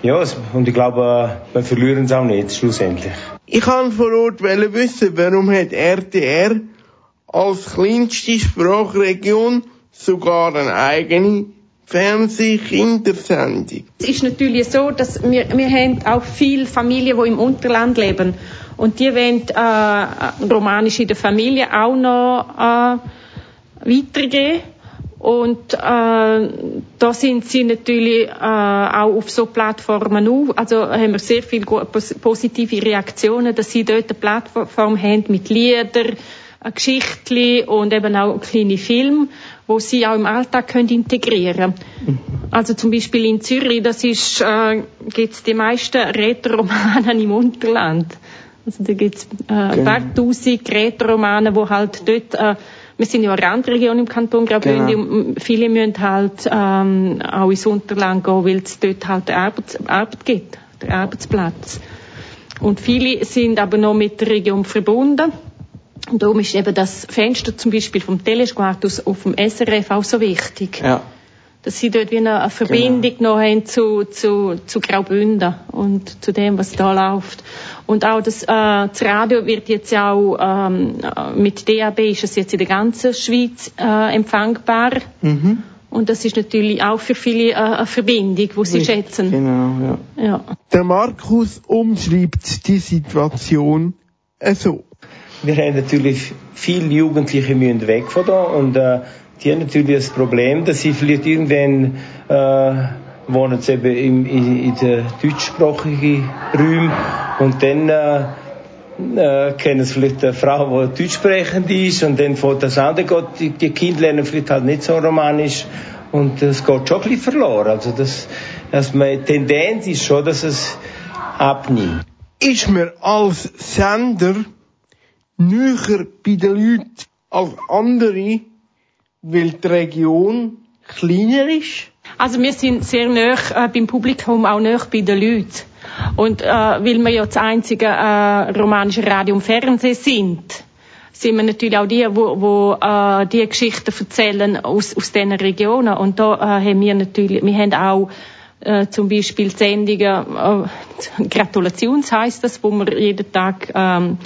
Ja, und ich glaube, äh, wir verlieren es auch nicht, schlussendlich. Ich kann vor Ort wissen, warum hat RTR als kleinste Sprachregion sogar eine eigene Fernsehkindersendung. Es ist natürlich so, dass wir, wir haben auch viele Familien, die im Unterland leben. Und die wollen äh, Romanisch in der Familie auch noch äh, weitergeben. Und äh, da sind sie natürlich äh, auch auf so Plattformen auf. Also haben wir sehr viele positive Reaktionen, dass sie dort eine Plattform haben mit Liedern, Geschichten und eben auch kleine Filme, wo sie auch im Alltag können integrieren können. Also zum Beispiel in Zürich, das ist, äh, gibt's die meisten Rätoromanen im Unterland. Also da gibt's äh, ein paar genau. tausend Rätoromanen, wo halt dort, äh, wir sind ja eine Randregion im Kanton Graubünden genau. viele müssen halt ähm, auch ins Unterland gehen, weil es dort halt Arbeit, Arbeit gibt, der Arbeitsplatz. Und viele sind aber noch mit der Region verbunden und darum ist eben das Fenster zum Beispiel vom Telesquart auf dem SRF auch so wichtig. Ja. Dass sie dort wie eine Verbindung genau. noch haben zu, zu, zu Graubünden und zu dem, was da läuft. Und auch das, äh, das Radio wird jetzt auch ähm, mit DAB ist es jetzt in der ganzen Schweiz äh, empfangbar. Mhm. Und das ist natürlich auch für viele äh, eine Verbindung, die sie Richtig, schätzen. Genau, ja. ja. Der Markus umschreibt die Situation so wir haben natürlich viele Jugendliche müssen weg von da und äh, die haben natürlich das Problem, dass sie vielleicht irgendwann äh, wohnen sie eben in, in, in den deutschsprachigen Räumen und dann äh, äh, kennen sie vielleicht eine Frau, die deutschsprechend ist und dann fängt das an, die, die Kinder lernen vielleicht halt nicht so romanisch und es geht schon ein bisschen verloren. Also das, dass man, Tendenz ist schon, dass es abnimmt. Ist mir als Sender näher bei den Leuten als andere, weil die Region kleiner ist? Also wir sind sehr nah äh, beim Publikum, auch nah bei den Leuten. Und äh, weil wir ja das einzige äh, romanische Radio und Fernsehen sind, sind wir natürlich auch die, wo, wo äh, die Geschichten erzählen aus, aus diesen Regionen. Und da äh, haben wir natürlich, wir haben auch äh, zum Beispiel Sendungen, äh, Gratulations heisst das, wo wir jeden Tag ähm,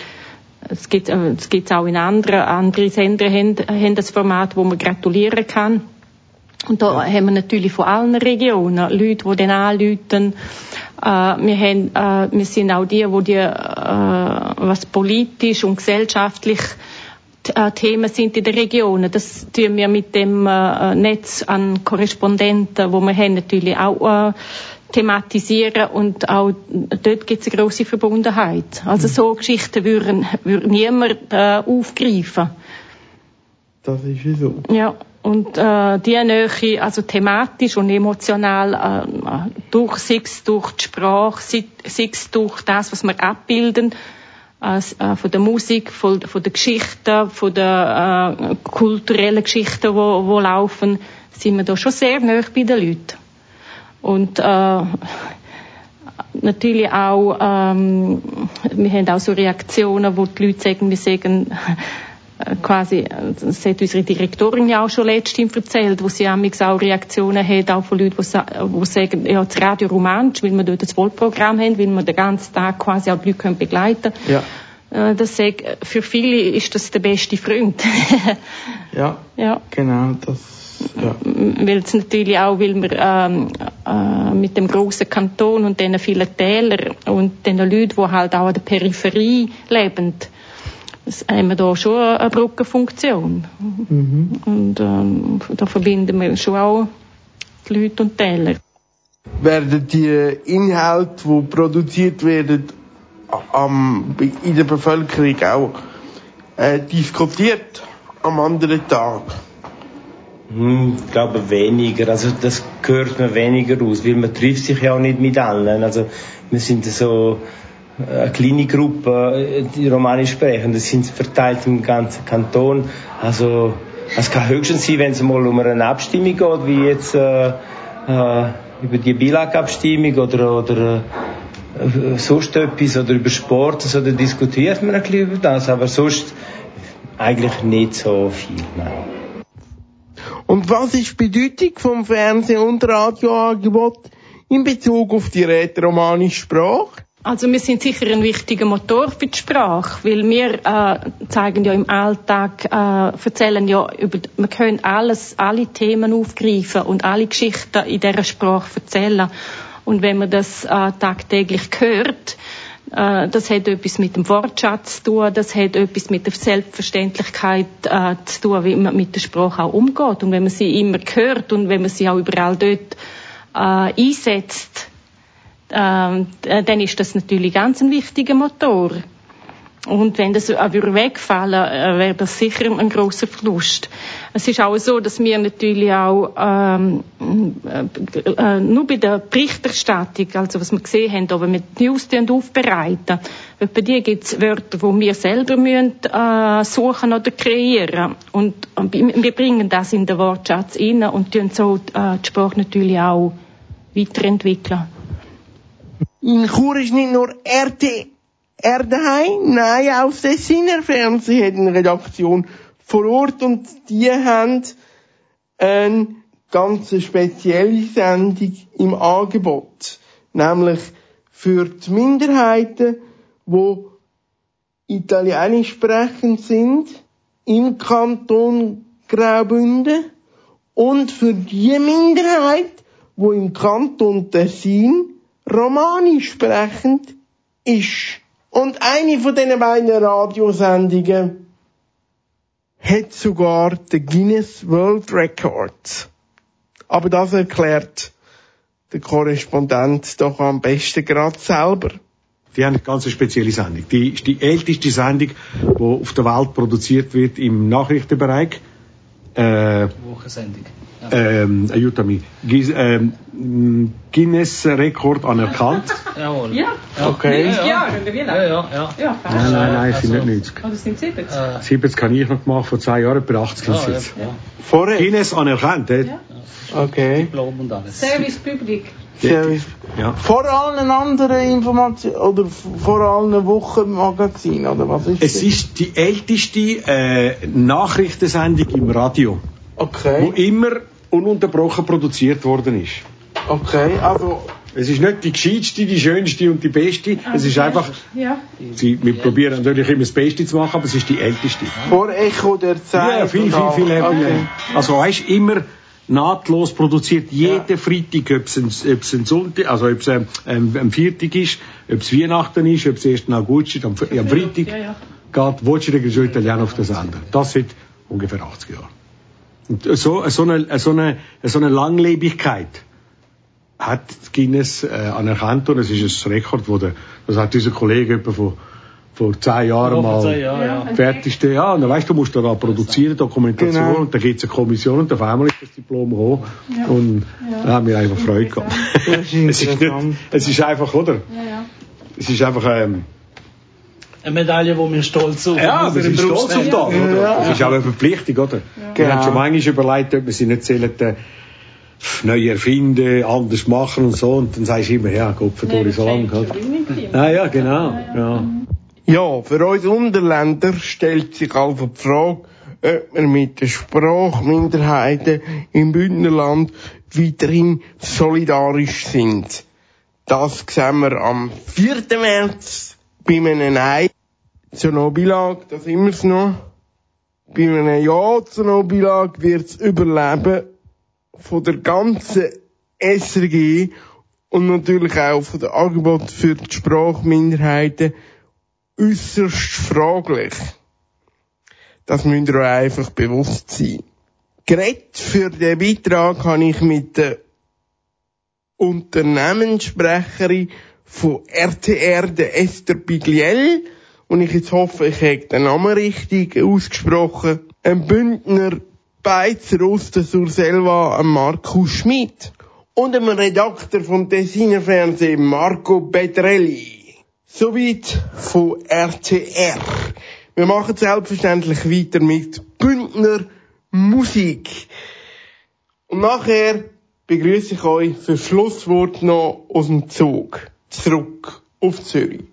es gibt äh, es gibt's auch in anderen andere Sender haben, haben das Format, wo man gratulieren kann. Und da haben wir natürlich von allen Regionen Leute, die dann anrufen. Äh, wir, haben, äh, wir sind auch die, wo die, äh, was politisch und gesellschaftlich äh, Themen sind in den Regionen. Das tun wir mit dem äh, Netz an Korrespondenten, wo wir haben, natürlich auch thematisieren und auch dort gibt es eine grosse Verbundenheit. Also so Geschichten würden, würde niemand äh, aufgreifen. Das ist so. Ja, und äh, die Nähe, also thematisch und emotional, äh, durch, sei es durch die Sprache, sei, es durch das, was wir abbilden, äh, von der Musik, von, von der Geschichte, von der äh, kulturellen Geschichten, die laufen, sind wir da schon sehr nah bei den Leuten. Und äh, natürlich auch, ähm, wir haben auch so Reaktionen, wo die Leute sagen, wir sagen, äh, quasi, das hat unsere Direktorin ja auch schon letztens erzählt, wo sie auch Reaktionen hat, auch von Leuten, die, sagen, ja, das Radio Romansch, weil wir dort das Wohlprogramm haben, weil wir den ganzen Tag quasi auch die Leute begleiten können. Ja. Äh, das sag, für viele ist das der beste Freund. ja, ja, genau, das ja. Weil es natürlich auch, weil wir ähm, äh, mit dem großen Kanton und den vielen Tälern und den Leuten, die halt auch an der Peripherie leben, haben wir da schon eine Brückenfunktion. Mhm. Und ähm, da verbinden wir schon auch die Leute und die Täler. Werden die Inhalte, die produziert werden, am, in der Bevölkerung auch äh, diskutiert am anderen Tag? Hm, ich glaube weniger. Also das gehört mir weniger aus, weil man trifft sich ja auch nicht mit allen. Also wir sind so eine kleine Gruppe, die Romanisch sprechen. Das sind verteilt im ganzen Kanton. Also es kann höchstens sein, wenn es mal um eine Abstimmung geht, wie jetzt äh, äh, über die Bilagabstimmung oder, oder äh, sonst etwas oder über Sport, so, dann diskutiert man ein bisschen über das, aber sonst eigentlich nicht so viel. Nein. Und was ist die Bedeutung vom Fernseh- und Radioangebot in Bezug auf die rätoromanische Sprache? Also wir sind sicher ein wichtiger Motor für die Sprache, weil wir äh, zeigen ja im Alltag, äh, erzählen ja über, wir können alles, alle Themen aufgreifen und alle Geschichten in dieser Sprache erzählen. Und wenn man das äh, tagtäglich hört, das hat etwas mit dem Wortschatz zu tun, das hat etwas mit der Selbstverständlichkeit äh, zu tun, wie man mit der Sprache auch umgeht. Und wenn man sie immer hört und wenn man sie auch überall dort äh, einsetzt, äh, dann ist das natürlich ganz ein wichtiger Motor. Und wenn das würde wegfallen, äh, wäre das sicher ein großer Verlust. Es ist auch so, dass wir natürlich auch ähm, äh, äh, nur bei der Berichterstattung, also was wir gesehen haben, aber mit News aufbereiten, bei die gibt es Wörter, die wir selber müssen, äh, suchen oder kreieren. Und, und wir bringen das in den Wortschatz rein und tun so äh, die Sprache natürlich auch weiterentwickeln. In Chur ist nicht nur RT er daheim? Nein, auch das Tessiner Fernsehen hat eine Redaktion vor Ort und die haben eine ganz spezielle Sendung im Angebot. Nämlich für die Minderheiten, wo Italienisch sprechend sind, im Kanton Graubünden und für die Minderheit, wo im Kanton Tessin Romanisch sprechend ist. Und eine von diesen beiden Radiosendungen hat sogar den Guinness World Records. Aber das erklärt der Korrespondent doch am besten gerade selber. Die haben eine ganz spezielle Sendung. Die ist die älteste Sendung, die auf der Welt produziert wird im Nachrichtenbereich. Äh, Wochensendung. Ähm, aiuta mich. Ähm, Guinness-Rekord anerkannt. Jawohl. Ja. Okay. Ja, ja, ja, ja, ja. Nein, nein, nein, es sind Also- nicht 90. Oder sind 70? Äh, 70 habe ich noch gemacht, vor zwei Jahren, bei 80 ja, ist ja, jetzt. ja. Vorher? Guinness anerkannt, eh? Ja. Okay. Diplom und alles. Service Public. Service. Ja. Vor allen anderen Informationen, oder vor allen Wochenmagazinen, oder was ist Es das? ist die älteste äh, Nachrichtensendung im Radio, wo Okay. immer ununterbrochen produziert worden ist. Okay, also, Es ist nicht die gescheitste, die schönste und die beste. Es ist einfach, Ja. sie, wir probieren natürlich immer das Beste zu machen, aber es ist die älteste. vor Echo der Zeit. Ja, viel, viel, viel all- okay. Also weißt immer nahtlos produziert jeden Freitag, ob es ein, ob es ein Sonntag, also ob es ein, ein, ein Viertag ist, ob es Weihnachten ist, ob es 1. August ist, am, am Freitag Ja, ja. geht Voce Grigiò Italiano auf den Sender. Das seit ungefähr 80 Jahren. So, so, eine, so, eine, so eine Langlebigkeit hat Guinness äh, anerkannt und es ist ein Rekord, wo der, das hat unser Kollege etwa vor, vor zehn Jahren Vor mal zehn Jahren, ja. fertigste, ja, und dann weißt du, musst du da produzieren, Dokumentation, Genau. und dann gibt es eine Kommission und auf einmal ist das Diplom gekommen. Und da haben wir einfach Freude gehabt. Es, ist nicht, es ist einfach, oder? Ja, ja. Es ist einfach, ähm, Eine Medaille, wo wir stolz sind. ja, wir sind stolz auf das, oder? Ja. Das ist auch eine Verpflichtung, oder? Wir Genau. haben schon manchmal überlegt, ob wir sie nicht sollen, äh, neu erfinden, anders machen und so, und dann sagst du immer, ja, Gott verdammt, so lang, oder? Ah, ja, genau, ja. Ja, für uns Unterländer stellt sich also die Frage, ob wir mit den Sprachminderheiten im Bündnerland weiterhin solidarisch sind. Das sehen wir am 4. März bei einem Nein zur No-Beilage, da sind wir's noch. Bei einem Ja zur No-Beilage wird's überleben von der ganzen SRG und natürlich auch von der Angebot für die Sprachminderheiten äußerst fraglich. Das müsst ihr euch einfach bewusst sein. Geredet für den Beitrag habe ich mit der Unternehmenssprecherin von RTR, der Esther Bigliel, und ich jetzt hoffe, ich habe den Namen richtig ausgesprochen, ein Bündner Beizer aus der Surselva, Markus Schmidt und einem Redakteur vom Tessiner Fernsehen, Marco Petrelli. Soweit von RTR. Wir machen selbstverständlich weiter mit Bündner Musik. Und nachher begrüße ich euch für Schlusswort noch aus dem Zug zurück auf Zürich.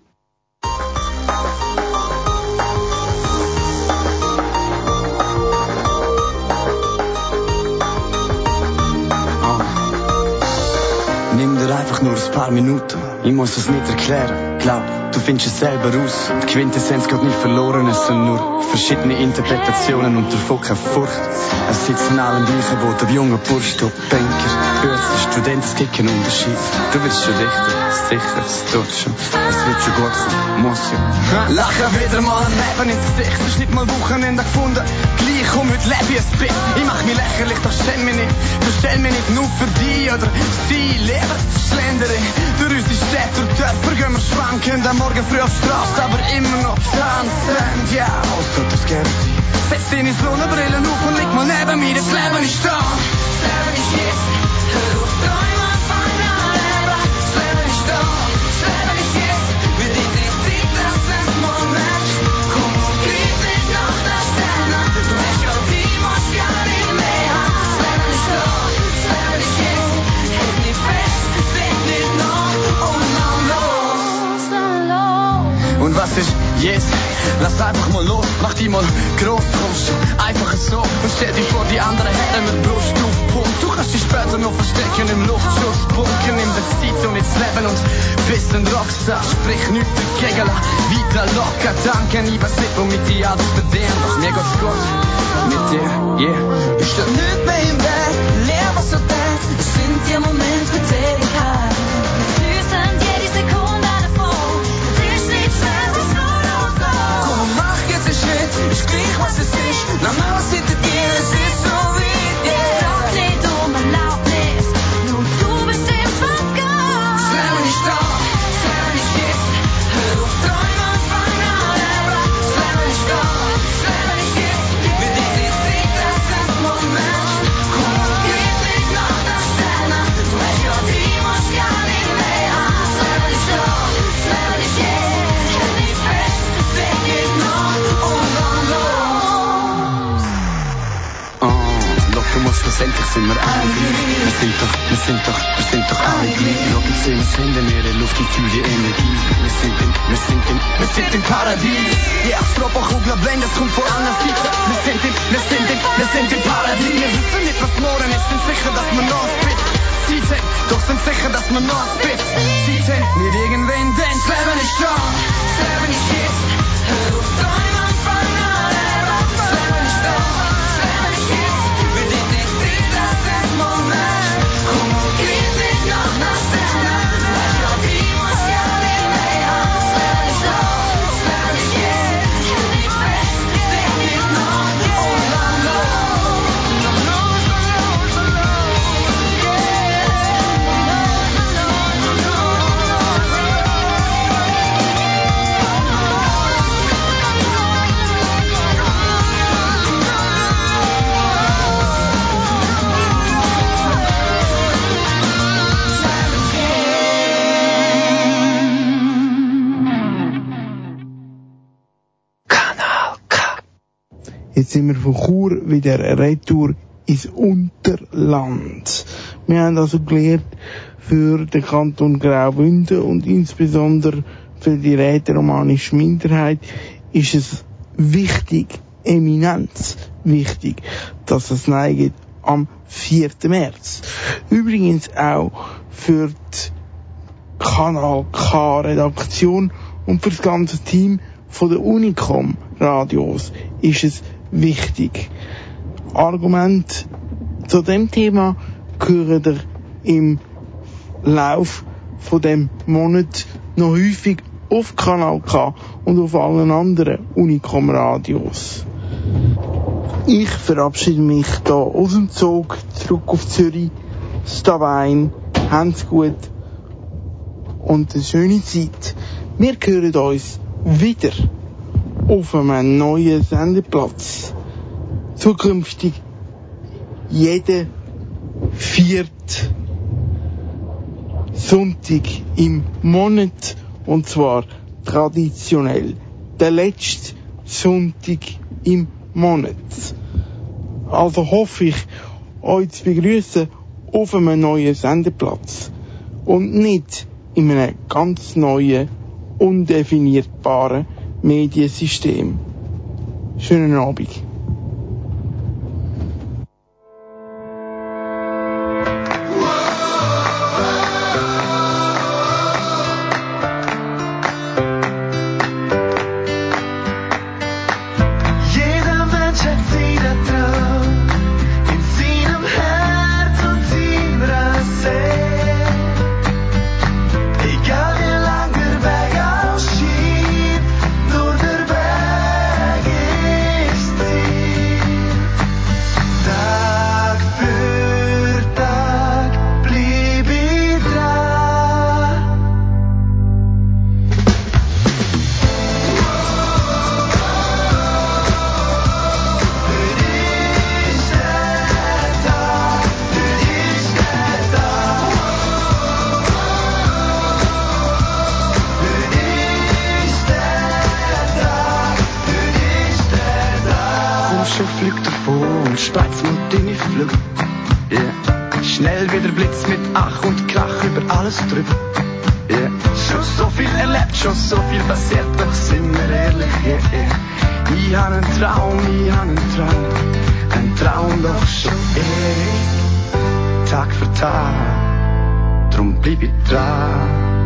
Dir einfach nur ein paar Minuten. Ich muss es nicht erklären. Glaub, du findest es selber raus. Die Quintessenz geht nicht verloren, es sind nur verschiedene Interpretationen und davon keine Furcht. Es sitzen allen gleichen Boot, der junge Bursch, der Banker, Ärzte, Student, es gibt keinen Unterschied. Du wirst schon Dichter, sicher, es tut schon. Es wird schon gut kommen, muss ja. Lachen wieder mal ein Leben ins Gesicht, es ist nicht mal Wochenende gefunden. Gleich komm heute lebe ich ein bisschen. Ich mach mich lächerlich, doch stell mich nicht. Verstell mich nicht nur für die oder sie. Leben schlendere durch unsere Städte und Dörfer gehen wir schwankend. Am Morgen früh auf die Straße, aber immer noch tanzend. Ja, was sollte das gerne sein? Setz deine Sonnenbrille auf und leg mal neben mir, das Leben ist da. Das Leben ist jetzt. Hör auf, träumen, fang an leben. Das Leben ist da. Und was ist jetzt? Lass einfach mal los, mach die mal groß, kommst einfach so und stell dich vor die anderen Herren mit Brust auf Punkt. Du kannst dich später noch verstecken im Luftschutz, bunken in der Zeit und ins Leben und bist ein Rockstar, sprich nichts dagegen, lass weiter locker, danke, ich weiß nicht, womit ich alles verdiene, doch mir geht's gut, mit dir, yeah, ich steh nicht mehr im Weg, leer was du denkst, es sind die Momente mit Ewigkeit. Schritt, ist gleich was es ist. Lass mal was die und fühl die Energie. Wir sind in, wir sind in, wir sind im Paradies. Ja, yeah, Stropperkugler blend, es kommt von anderen Seiten. Wir sind in, wir sind in, wir sind im Paradies. Wir wissen nicht, was morgen ist, sind sicher, dass wir noch fit sind. Doch sind sicher, dass wir noch fit sind. Nicht irgendwen, denn das Leben ist da. Das Leben ist jetzt. Hör auf, träumen, fang an. Das ist da. Das Leben ist jetzt. Wir sind nicht Zeit, das ist Moment. Komm und greif nicht nach der Sterne. Jetzt sind wir von Chur wieder retour ins Unterland. Wir haben also gelernt, für den Kanton Graubünden und insbesondere für die rätoromanische Minderheit ist es wichtig, eminent wichtig, dass es Nein gibt am 4. März. Übrigens auch für die Kanal K Redaktion und für das ganze Team von der Unicom Radios ist es wichtig. Argument zu dem Thema hören ihr im Lauf von dem Monat noch häufig auf Kanal K und auf allen anderen Unicom Radios. Ich verabschiede mich da aus dem Zug zurück auf Zürich. Stawein, habt's gut und eine schöne Zeit. Wir hören uns wieder auf einem neuen Sendeplatz. Zukünftig jeden viert Sonntag im Monat und zwar traditionell der letzte Sonntag im Monat. Also hoffe ich, euch zu begrüßen auf einem neuen Sendeplatz und nicht in einem ganz neuen, undefinierbaren Mediensystem. Schönen Abend. Yeah. Schnell wie der Blitz mit Ach und Krach über alles drüber. Yeah. Schon so viel erlebt, schon so viel passiert, doch sind wir ehrlich. Yeah, yeah. Ich hab einen Traum, ich hab einen Traum. Ein Traum doch schon ewig. Tag für Tag. Drum bleib ich dran.